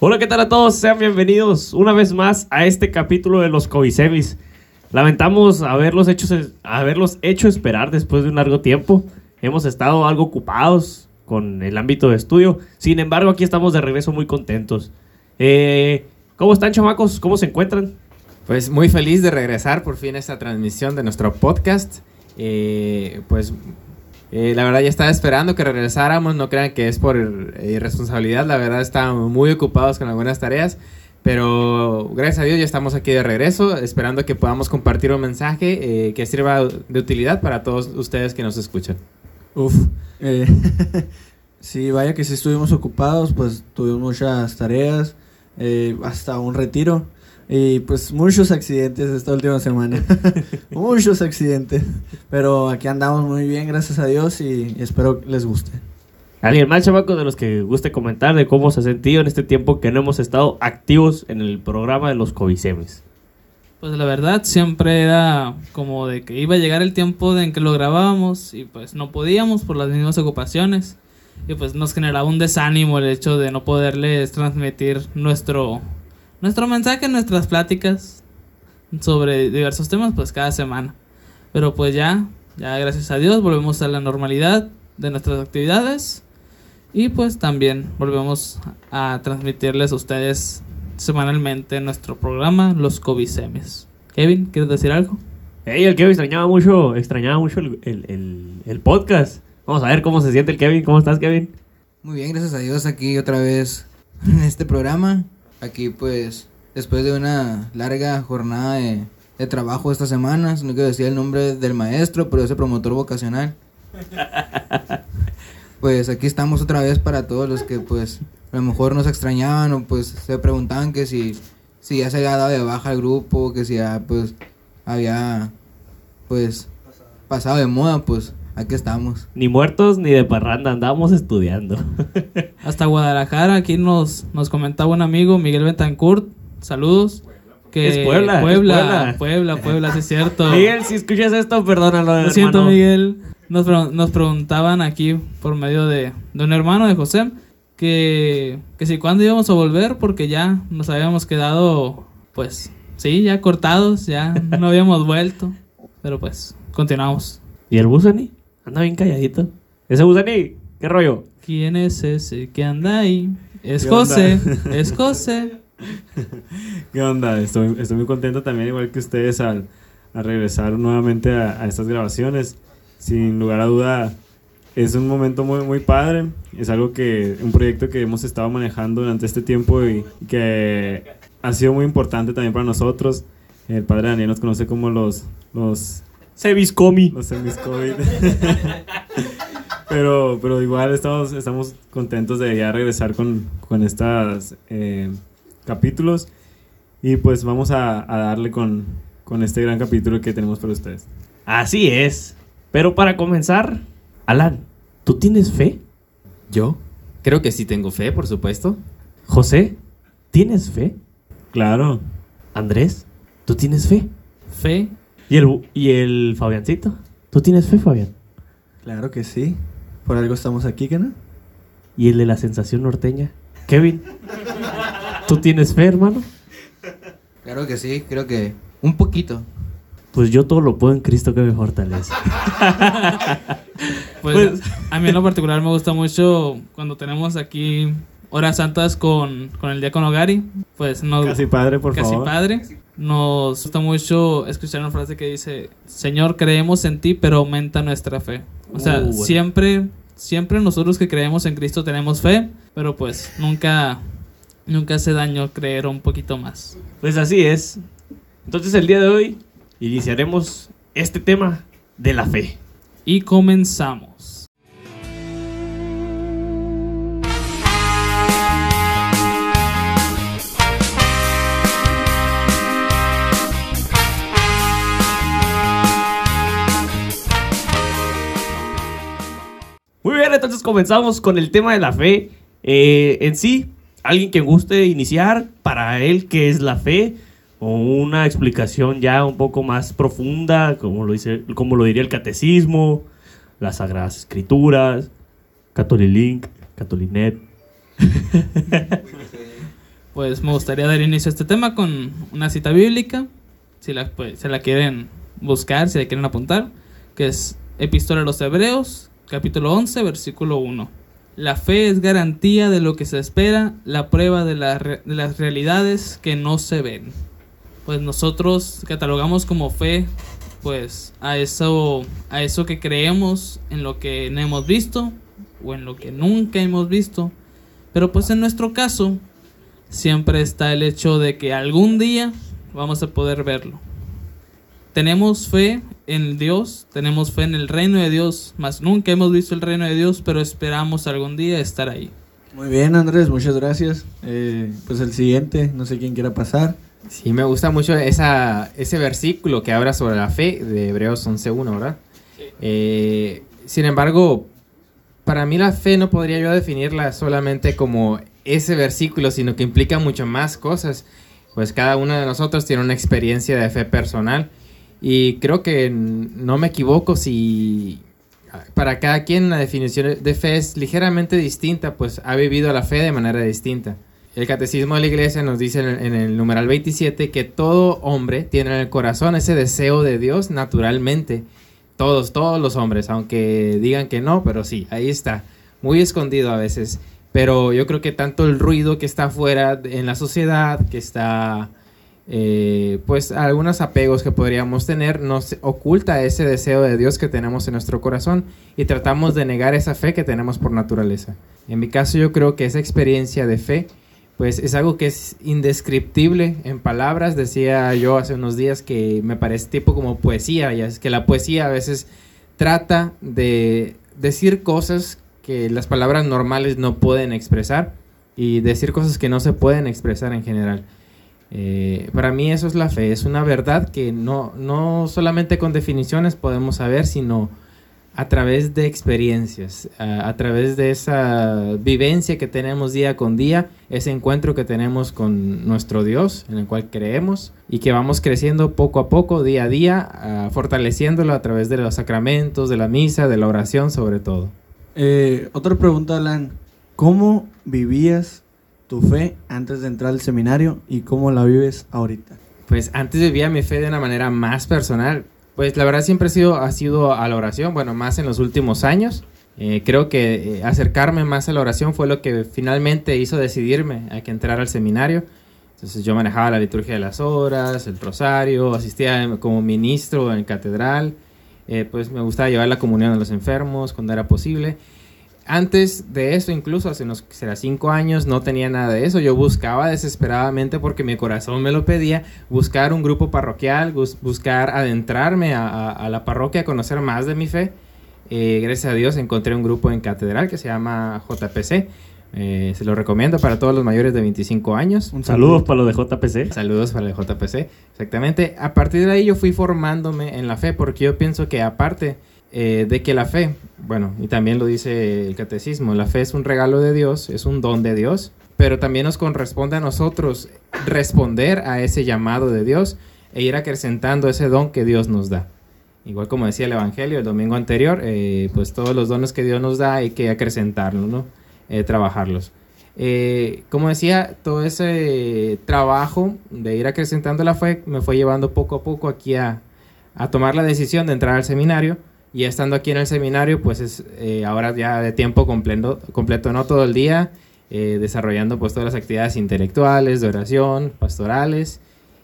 Hola, ¿qué tal a todos? Sean bienvenidos una vez más a este capítulo de los Covisemis. Lamentamos haberlos hecho, haberlos hecho esperar después de un largo tiempo. Hemos estado algo ocupados con el ámbito de estudio. Sin embargo, aquí estamos de regreso muy contentos. Eh, ¿Cómo están, chamacos? ¿Cómo se encuentran? Pues muy feliz de regresar por fin a esta transmisión de nuestro podcast. Eh, pues eh, la verdad ya estaba esperando que regresáramos, no crean que es por irresponsabilidad, la verdad estábamos muy ocupados con algunas tareas, pero gracias a Dios ya estamos aquí de regreso, esperando que podamos compartir un mensaje que sirva de utilidad para todos ustedes que nos escuchan. Uf, sí, vaya que si estuvimos ocupados, pues tuvimos muchas tareas, hasta un retiro. Y pues muchos accidentes esta última semana. muchos accidentes. Pero aquí andamos muy bien, gracias a Dios, y, espero les guste. ¿Alguien más, chamaco, de los que guste comentar de cómo se ha sentido en este tiempo que no hemos estado activos en el programa de los Covisemes? Pues la verdad siempre era como de que iba a llegar el tiempo en que lo grabábamos y pues no podíamos por las mismas ocupaciones. Y pues nos generaba un desánimo el hecho de no poderles transmitir nuestro nuestro mensaje, nuestras pláticas sobre diversos temas, pues cada semana. Pero pues ya, ya gracias a Dios volvemos a la normalidad de nuestras actividades y pues también volvemos a transmitirles a ustedes semanalmente nuestro programa Los Covisemes. Kevin, ¿quieres decir algo? Hey, el Kevin extrañaba mucho, extrañaba mucho el, el, el podcast. Vamos a ver cómo se siente el Kevin. ¿Cómo estás, Kevin? Muy bien, gracias a Dios, aquí otra vez en este programa. Aquí pues después de una larga jornada de, trabajo esta semana, no quiero decir el nombre del maestro, pero ese promotor vocacional. pues aquí estamos otra vez para todos los que pues a lo mejor nos extrañaban o pues se preguntaban que si, si ya se había dado de baja el grupo, que si ya pues había pues pasado de moda, pues aquí estamos. Ni muertos ni de parranda, andábamos estudiando. Hasta Guadalajara, aquí nos, nos comentaba un amigo, Miguel Betancourt, saludos. Que es Puebla, Puebla, Puebla, Puebla, sí es cierto. Miguel, si escuchas esto, perdónalo. Lo siento, Miguel. Nos, nos preguntaban aquí por medio de, de un hermano de José que, que si cuándo íbamos a volver porque ya nos habíamos quedado, pues, sí, ya cortados, ya no habíamos vuelto. Pero pues, continuamos. ¿Y el Busani? Anda bien calladito. ¿Ese Busani? ¿Qué rollo? ¿Quién es ese que anda ahí? Es José, es José. ¿Qué onda? Estoy, estoy muy contento también, igual que ustedes, al, regresar nuevamente a, estas grabaciones. Sin lugar a duda, es un momento muy, muy padre. Es algo que, un proyecto que hemos estado manejando durante este tiempo y que ha sido muy importante también para nosotros. El padre Daniel nos conoce como los, los Seviscomi. Los Seviscomi. pero, pero igual estamos, estamos contentos de ya regresar con, con estos eh, capítulos. Y pues vamos a, darle con, con este gran capítulo que tenemos para ustedes. Así es. Pero para comenzar, Alan, ¿tú tienes fe? ¿Yo? Creo que sí tengo fe, por supuesto. José, ¿tienes fe? Claro. Andrés, ¿tú tienes fe? Fe ¿Y el, ¿Y el Fabiancito? ¿Tú tienes fe, Fabián? Claro que sí. Por algo estamos aquí, ¿qué no? ¿Y el de la sensación norteña? Kevin, ¿tú tienes fe, hermano? Claro que sí, creo que un poquito. Pues yo todo lo puedo en Cristo que me fortalece. pues, pues, a mí en lo particular me gusta mucho cuando tenemos aquí horas santas con, con el diácono Gary. Pues no, casi padre, por favor. Casi padre nos gusta mucho escuchar una frase que dice, Señor, creemos en ti, pero aumenta nuestra fe. O sea, uh, siempre, siempre nosotros que creemos en Cristo tenemos fe, pero pues nunca, nunca hace daño creer un poquito más. Pues así es. Entonces el día de hoy iniciaremos este tema de la fe. Y comenzamos. Entonces comenzamos con el tema de la fe. Eh, en sí, alguien que guste iniciar para él qué es la fe o una explicación ya un poco más profunda, como lo, dice, como lo diría el catecismo, las sagradas escrituras, Catolilink, Catolinet. pues me gustaría dar inicio a este tema con una cita bíblica, si la, pues, se la quieren buscar, si la quieren apuntar, que es Epístola a los Hebreos, capítulo 11, versículo 1. La fe es garantía de lo que se espera, la prueba de, de las realidades que no se ven. Pues nosotros catalogamos como fe, pues a eso, a eso que creemos en lo que no hemos visto o en lo que nunca hemos visto. Pero pues en nuestro caso, siempre está el hecho de que algún día vamos a poder verlo. Tenemos fe en Dios, tenemos fe en el reino de Dios, más nunca hemos visto el reino de Dios, pero esperamos algún día estar ahí. Muy bien, Andrés, muchas gracias. Eh, pues el siguiente, no sé quién quiera pasar. Sí, me gusta mucho esa, ese versículo que habla sobre la fe de Hebreos 11.1, ¿verdad? Eh, sin embargo, para mí la fe no podría yo definirla solamente como ese versículo, sino que implica mucho más cosas. Pues cada uno de nosotros tiene una experiencia de fe personal y creo que no me equivoco si para cada quien la definición de fe es ligeramente distinta, pues ha vivido la fe de manera distinta. El catecismo de la iglesia nos dice en el numeral 27 que todo hombre tiene en el corazón ese deseo de Dios naturalmente. Todos, todos los hombres, aunque digan que no, pero sí, ahí está. Muy escondido a veces. Pero yo creo que tanto el ruido que está afuera en la sociedad, que está, eh, pues algunos apegos que podríamos tener, nos oculta ese deseo de Dios que tenemos en nuestro corazón y tratamos de negar esa fe que tenemos por naturaleza. En mi caso yo creo que esa experiencia de fe pues es algo que es indescriptible en palabras. Decía yo hace unos días que me parece tipo como poesía, y es que la poesía a veces trata de decir cosas que las palabras normales no pueden expresar y decir cosas que no se pueden expresar en general. Eh, para mí eso es la fe, es una verdad que no, no solamente con definiciones podemos saber, sino a través de experiencias, a, través de esa vivencia que tenemos día con día, ese encuentro que tenemos con nuestro Dios, en el cual creemos y que vamos creciendo poco a poco, día a día, fortaleciéndolo a través de los sacramentos, de la misa, de la oración sobre todo. Eh, otra pregunta, Alan. ¿Cómo vivías tu fe antes de entrar al seminario y cómo la vives ahorita? Pues antes vivía mi fe de una manera más personal. Pues la verdad siempre ha sido, ha sido a la oración, bueno, más en los últimos años. Eh, creo que eh, acercarme más a la oración fue lo que finalmente hizo decidirme a que entrar al seminario. Entonces yo manejaba la liturgia de las horas, el rosario, asistía como ministro en catedral. Eh, pues me gustaba llevar la comunión a los enfermos cuando era posible. Antes de eso, incluso hace unos será cinco años, no tenía nada de eso. Yo buscaba desesperadamente porque mi corazón me lo pedía, buscar un grupo parroquial, bus- buscar adentrarme a, a- a la parroquia, conocer más de mi fe. Eh, gracias a Dios encontré un grupo en catedral que se llama JPC. Eh, se lo recomiendo para todos los mayores de 25 años. Un Saludos para los de JPC. Saludos para el JPC, exactamente. A partir de ahí yo fui formándome en la fe, porque yo pienso que aparte eh, de que la fe, bueno, y también lo dice el catecismo, la fe es un regalo de Dios, es un don de Dios, pero también nos corresponde a nosotros responder a ese llamado de Dios e ir acrecentando ese don que Dios nos da. Igual como decía el Evangelio el domingo anterior, eh, pues todos los dones que Dios nos da hay que acrecentarlos, ¿no? Eh, trabajarlos. Eh, como decía, todo ese trabajo de ir acrecentando la fe me fue llevando poco a poco aquí a, a tomar la decisión de entrar al seminario. Y estando aquí en el seminario, pues es eh, ahora ya de tiempo completo, completo no todo el día, eh, desarrollando pues todas las actividades intelectuales, de oración, pastorales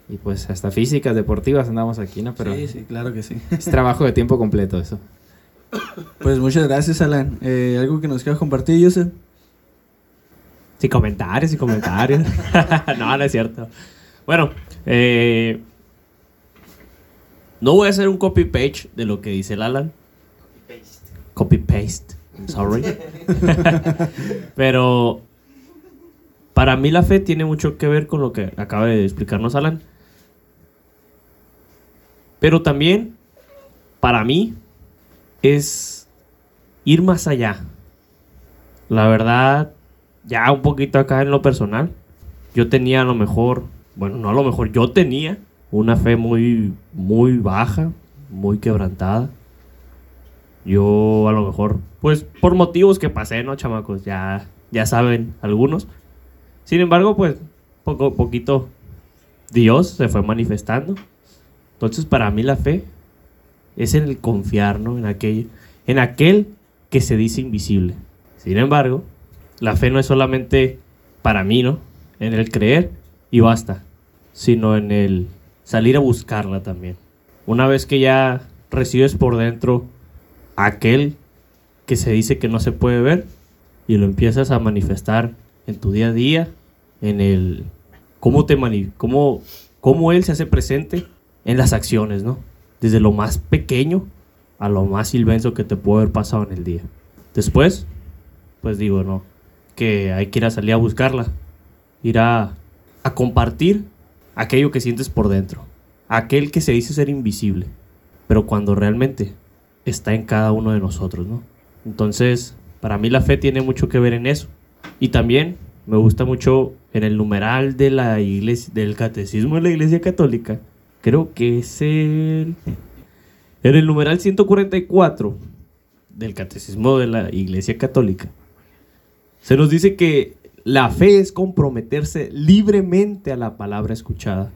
y pues hasta físicas, deportivas andamos aquí, ¿no? Pero sí, sí, claro que sí. es trabajo de tiempo completo eso. Pues muchas gracias, Alan. Eh, ¿Algo que nos quieras compartir, Joseph? Sin comentarios, sin comentarios. no, no es cierto. Bueno, eh, no voy a hacer un copy-page de lo que dice el Alan. Copy-paste. Sorry. Pero para mí la fe tiene mucho que ver con lo que acaba de explicarnos Alan. Pero también, para mí, es ir más allá. La verdad, ya un poquito acá en lo personal, yo tenía a lo mejor, bueno, no a lo mejor, yo tenía una fe muy, muy baja, muy quebrantada. Yo a lo mejor, pues por motivos que pasé, ¿no, chamacos? Ya, ya saben algunos. Sin embargo, pues poco a poquito Dios se fue manifestando. Entonces, para mí la fe es en el confiar, ¿no? En aquel, en aquel que se dice invisible. Sin embargo, la fe no es solamente para mí, ¿no? En el creer y basta, sino en el salir a buscarla también. Una vez que ya recibes por dentro aquel que se dice que no se puede ver y lo empiezas a manifestar en tu día a día, en el cómo te cómo, cómo él se hace presente en las acciones, ¿no? Desde lo más pequeño a lo más inmenso que te puede haber pasado en el día. Después, pues digo, no, que hay que ir a salir a buscarla, ir a, a compartir aquello que sientes por dentro, aquel que se dice ser invisible, pero cuando realmente está en cada uno de nosotros, ¿no? Entonces, para mí la fe tiene mucho que ver en eso. Y también me gusta mucho en el numeral de la iglesia, del catecismo de la iglesia católica. Creo que es el... En el numeral 144 del catecismo de la iglesia católica. Se nos dice que la fe es comprometerse libremente a la palabra escuchada,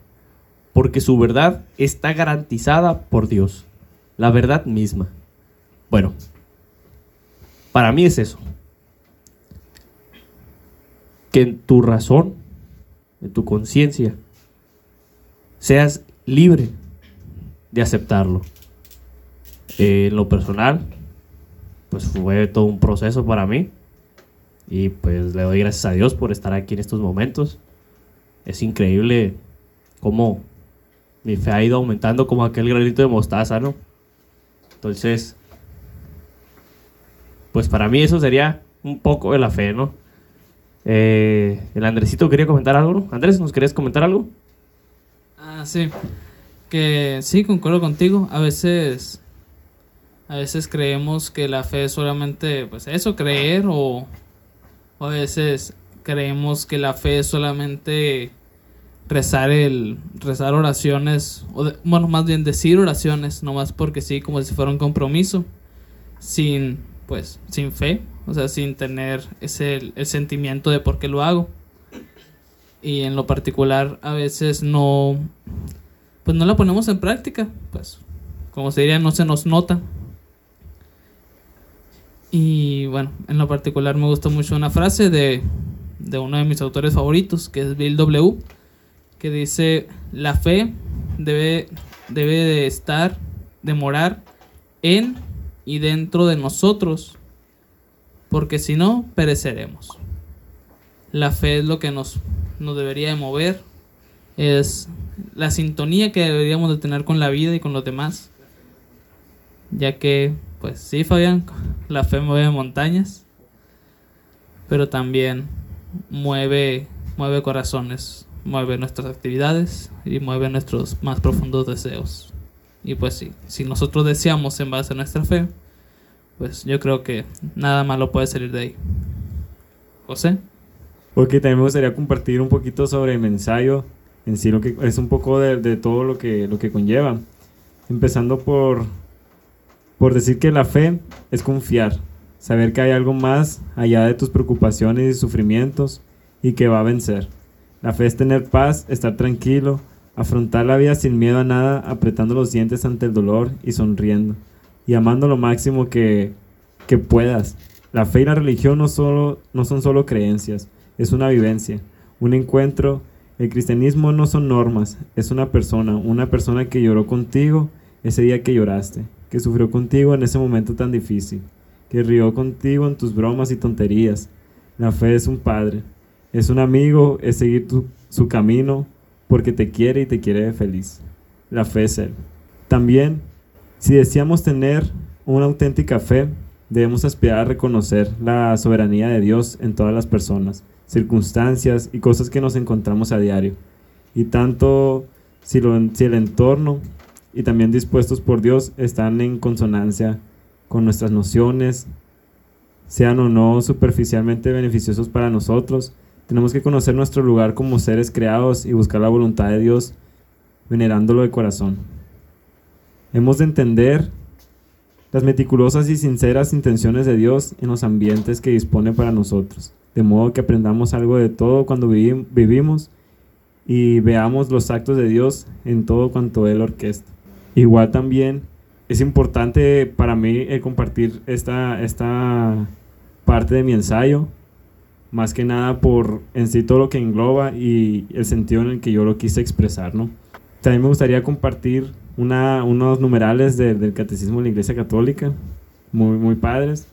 porque su verdad está garantizada por Dios, la verdad misma. Bueno, para mí es eso. Que en tu razón, en tu conciencia, seas libre de aceptarlo. Eh, en lo personal, pues fue todo un proceso para mí. Y pues le doy gracias a Dios por estar aquí en estos momentos. Es increíble cómo mi fe ha ido aumentando como aquel granito de mostaza, ¿no? Entonces, pues para mí eso sería un poco de la fe, ¿no? Eh, el Andresito quería comentar algo. Andrés, ¿nos querías comentar algo? Ah, sí. Que sí, concuerdo contigo. A veces, a veces creemos que la fe es solamente, pues eso, creer o, o a veces creemos que la fe es solamente rezar el rezar oraciones o de- bueno más bien decir oraciones nomás porque sí como si fuera un compromiso sin pues sin fe o sea sin tener ese el sentimiento de por qué lo hago. Y en lo particular a veces no pues no la ponemos en práctica pues como se diría no se nos nota. Y bueno en lo particular me gusta mucho una frase de de uno de mis autores favoritos que es Bill W que dice la fe debe debe de estar de morar en y dentro de nosotros porque si no pereceremos la fe es lo que nos nos debería de mover es la sintonía que deberíamos de tener con la vida y con los demás ya que pues sí Fabián la fe mueve montañas pero también mueve mueve corazones mueve nuestras actividades y mueve nuestros más profundos deseos y pues sí si nosotros deseamos en base a nuestra fe pues yo creo que nada malo puede salir de ahí José Ok, también me gustaría compartir un poquito sobre el ensayo, en sí lo que es un poco de, de todo lo que, lo que conlleva. Empezando por, por decir que la fe es confiar, saber que hay algo más allá de tus preocupaciones y sufrimientos y que va a vencer. La fe es tener paz, estar tranquilo, afrontar la vida sin miedo a nada, apretando los dientes ante el dolor y sonriendo, y amando lo máximo que, que puedas. La fe y la religión no, solo, no son solo creencias, es una vivencia, un encuentro. El cristianismo no son normas, es una persona, una persona que lloró contigo ese día que lloraste, que sufrió contigo en ese momento tan difícil, que rió contigo en tus bromas y tonterías. La fe es un padre, es un amigo, es seguir su camino porque te quiere y te quiere feliz. La fe es Él. También, si deseamos tener una auténtica fe, debemos aspirar a reconocer la soberanía de Dios en todas las personas, circunstancias y cosas que nos encontramos a diario. Y tanto si, lo, si el entorno y también dispuestos por Dios están en consonancia con nuestras nociones, sean o no superficialmente beneficiosos para nosotros, tenemos que conocer nuestro lugar como seres creados y buscar la voluntad de Dios, venerándolo de corazón. Hemos de entender las meticulosas y sinceras intenciones de Dios en los ambientes que dispone para nosotros, de modo que aprendamos algo de todo cuando vivi- vivimos y veamos los actos de Dios en todo cuanto Él orquesta. Igual también es importante para mí el compartir esta, esta parte de mi ensayo, más que nada por en sí todo lo que engloba y el sentido en el que yo lo quise expresar, ¿no? También me gustaría compartir una, unos numerales de- del Catecismo de la Iglesia Católica, muy, muy padres.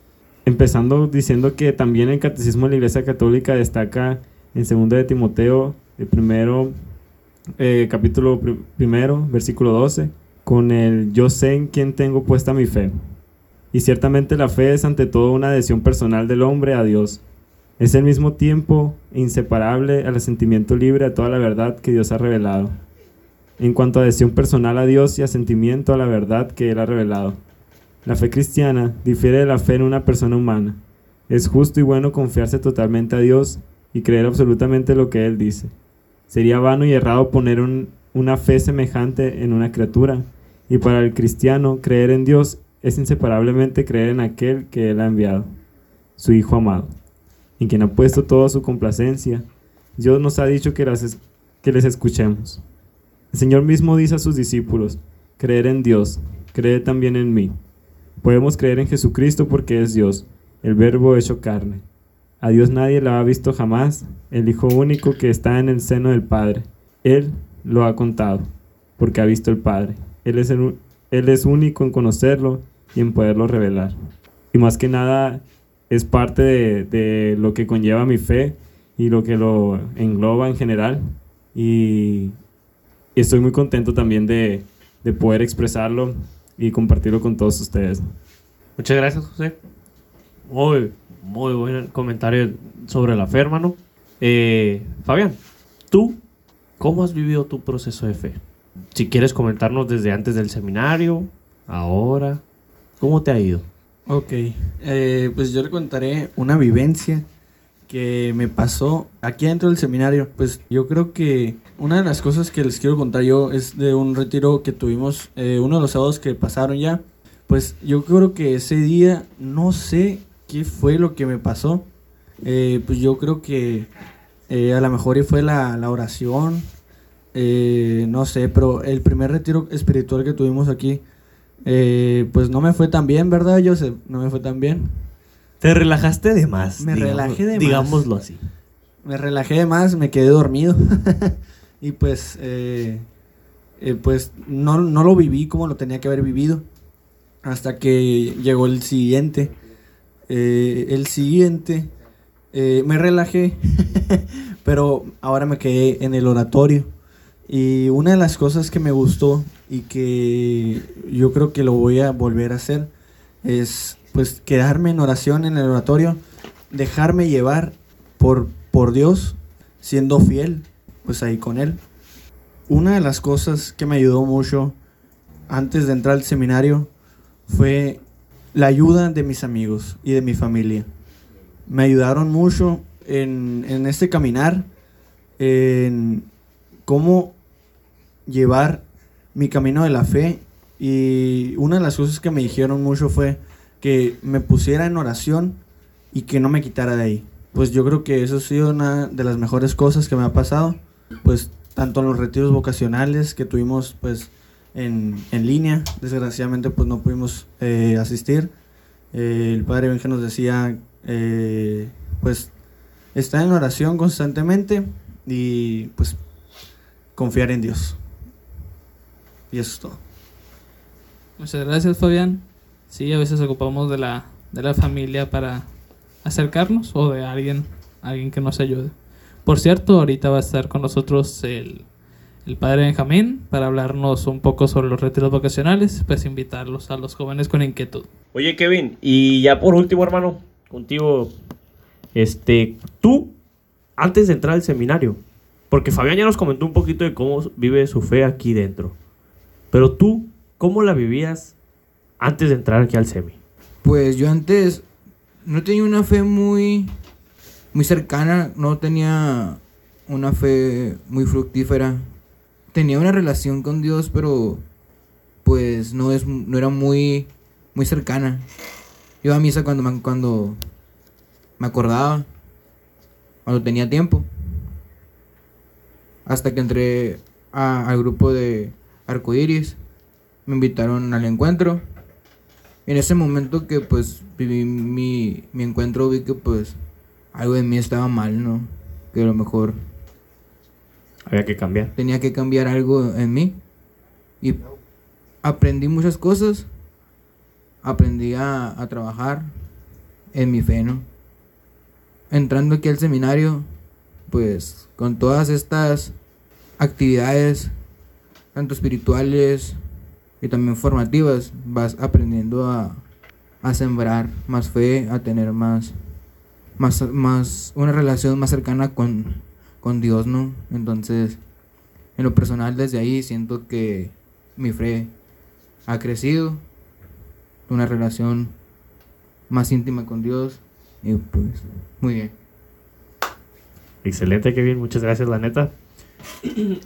Empezando diciendo que también el Catecismo de la Iglesia Católica destaca en 2 de Timoteo, el primero, eh, capítulo pri- primero, versículo 12, con el yo sé en quién tengo puesta mi fe. Y ciertamente la fe es ante todo una adhesión personal del hombre a Dios. Es al mismo tiempo inseparable al asentimiento libre a toda la verdad que Dios ha revelado. En cuanto a adhesión personal a Dios y asentimiento a la verdad que Él ha revelado. La fe cristiana difiere de la fe en una persona humana. Es justo y bueno confiarse totalmente a Dios y creer absolutamente lo que Él dice. Sería vano y errado poner un- una fe semejante en una criatura, y para el cristiano creer en Dios es inseparablemente creer en aquel que Él ha enviado, su Hijo amado, en quien ha puesto toda su complacencia. Dios nos ha dicho que, las que les escuchemos. El Señor mismo dice a sus discípulos, creer en Dios, creed también en mí. Podemos creer en Jesucristo porque es Dios, el Verbo hecho carne. A Dios nadie lo ha visto jamás, el Hijo único que está en el seno del Padre. Él lo ha contado, porque ha visto el Padre. Él es, él es único en conocerlo y en poderlo revelar. Y más que nada es parte de, de lo que conlleva mi fe y lo que lo engloba en general. Y, y estoy muy contento también de, de poder expresarlo y compartirlo con todos ustedes. Muchas gracias, José. Muy, muy buen comentario sobre la fe, hermano. Eh, Fabián, ¿tú cómo has vivido tu proceso de fe? Si quieres comentarnos desde antes del seminario, ahora, ¿cómo te ha ido? Ok, eh, pues yo le contaré una vivencia que me pasó aquí dentro del seminario. Pues yo creo que una de las cosas que les quiero contar yo es de un retiro que tuvimos, eh, uno de los sábados que pasaron ya. Pues yo creo que ese día no sé qué fue lo que me pasó. Eh, pues yo creo que eh, a lo mejor fue la, la oración, eh, no sé, pero el primer retiro espiritual que tuvimos aquí, eh, pues no me fue tan bien, ¿verdad, Joseph? No me fue tan bien. Te relajaste de más. Me relajé de más. Digámoslo así. Me relajé de más, me quedé dormido. y pues, eh, eh, pues no, no lo viví como lo tenía que haber vivido. Hasta que llegó el siguiente. El siguiente, me relajé, pero ahora me quedé en el oratorio. Y una de las cosas que me gustó y que yo creo que lo voy a volver a hacer es pues quedarme en oración en el oratorio, dejarme llevar por, por Dios, siendo fiel, pues ahí con Él. Una de las cosas que me ayudó mucho antes de entrar al seminario fue la ayuda de mis amigos y de mi familia. Me ayudaron mucho en, en este caminar, en cómo llevar mi camino de la fe. Y una de las cosas que me dijeron mucho fue que me pusiera en oración y que no me quitara de ahí. Pues yo creo que eso ha sido una de las mejores cosas que me ha pasado. Pues tanto en los retiros vocacionales que tuvimos pues en, en línea. Desgraciadamente pues no pudimos eh, asistir. Eh, el padre Benja nos decía eh, pues estar en oración constantemente y pues confiar en Dios. Y eso es todo. Muchas gracias, Fabián. Sí, a veces ocupamos de la, de la familia para acercarnos o de alguien, alguien que nos ayude. Por cierto, ahorita va a estar con nosotros el, el padre Benjamín para hablarnos un poco sobre los retiros vocacionales, pues invitarlos a los jóvenes con inquietud. Oye, Kevin, y ya por último, hermano, contigo, este, tú, antes de entrar al seminario, porque Fabián ya nos comentó un poquito de cómo vive su fe aquí dentro, pero tú, ¿cómo la vivías antes de entrar aquí al semi? Pues yo antes no tenía una fe muy, muy cercana, no tenía una fe muy fructífera. Tenía una relación con Dios, pero pues no, es, no era muy, muy cercana. Iba a misa cuando me, cuando me acordaba, cuando tenía tiempo. hasta que entré al grupo de Arcoiris, me invitaron al encuentro. En ese momento que pues viví mi, mi encuentro vi que pues algo de mí estaba mal, ¿no? Que a lo mejor Había que cambiar. tenía que cambiar algo en mí. Y aprendí muchas cosas. Aprendí a, a trabajar en mi fe, ¿no? Entrando aquí al seminario, pues con todas estas actividades, tanto espirituales y también formativas, vas aprendiendo a, a sembrar más fe, a tener más, más, más, una relación más cercana con, con Dios, ¿no? Entonces, en lo personal desde ahí siento que mi fe ha crecido, una relación más íntima con Dios y pues muy bien. Excelente, Kevin. Muchas gracias, la neta.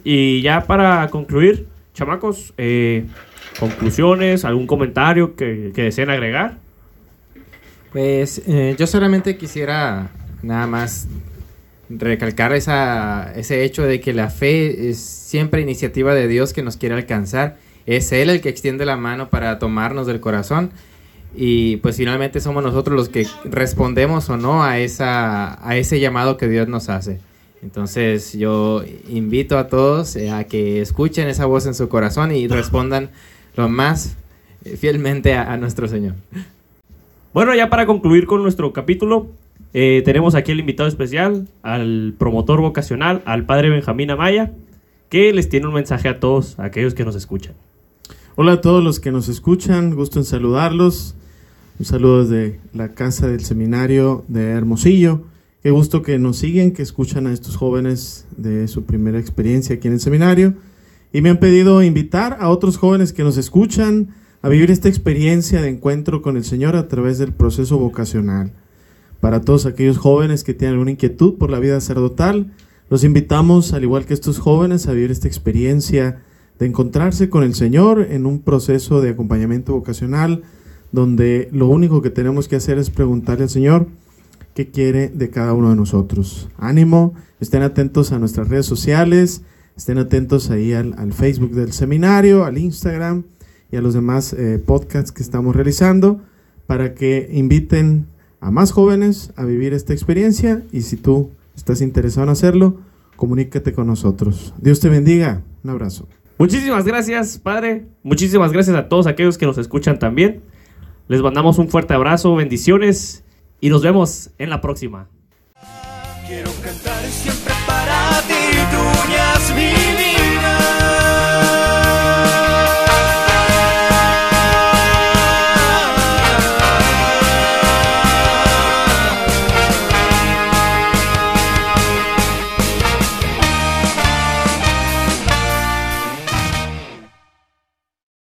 Y ya para concluir, chamacos, eh, conclusiones, algún comentario que, deseen agregar. Pues eh, yo solamente quisiera nada más recalcar esa, ese hecho de que la fe es siempre iniciativa de Dios que nos quiere alcanzar. Es Él el que extiende la mano para tomarnos del corazón. Y pues finalmente somos nosotros los que respondemos o no a, esa, a ese llamado que Dios nos hace. Entonces yo invito a todos eh, a que escuchen esa voz en su corazón y respondan lo más eh, fielmente a- a nuestro Señor. Bueno, ya para concluir con nuestro capítulo, eh, tenemos aquí el invitado especial, al promotor vocacional, al padre Benjamín Amaya, que les tiene un mensaje a todos, a aquellos que nos escuchan. Hola a todos los que nos escuchan, gusto en saludarlos. Un saludo desde la casa del seminario de Hermosillo. Qué gusto que nos siguen, que escuchan a estos jóvenes de su primera experiencia aquí en el seminario. Y me han pedido invitar a otros jóvenes que nos escuchan a vivir esta experiencia de encuentro con el Señor a través del proceso vocacional. Para todos aquellos jóvenes que tienen alguna inquietud por la vida sacerdotal, los invitamos, al igual que estos jóvenes, a vivir esta experiencia de encontrarse con el Señor en un proceso de acompañamiento vocacional donde lo único que tenemos que hacer es preguntarle al Señor quiere de cada uno de nosotros. Ánimo, estén atentos a nuestras redes sociales, estén atentos ahí al, al Facebook del seminario, al Instagram y a los demás eh, podcasts que estamos realizando para que inviten a más jóvenes a vivir esta experiencia y si tú estás interesado en hacerlo, comunícate con nosotros. Dios te bendiga. Un abrazo. Muchísimas gracias, padre. Muchísimas gracias a todos aquellos que nos escuchan también. Les mandamos un fuerte abrazo, bendiciones y nos vemos en la próxima. Quiero cantar siempre para ti, tuña.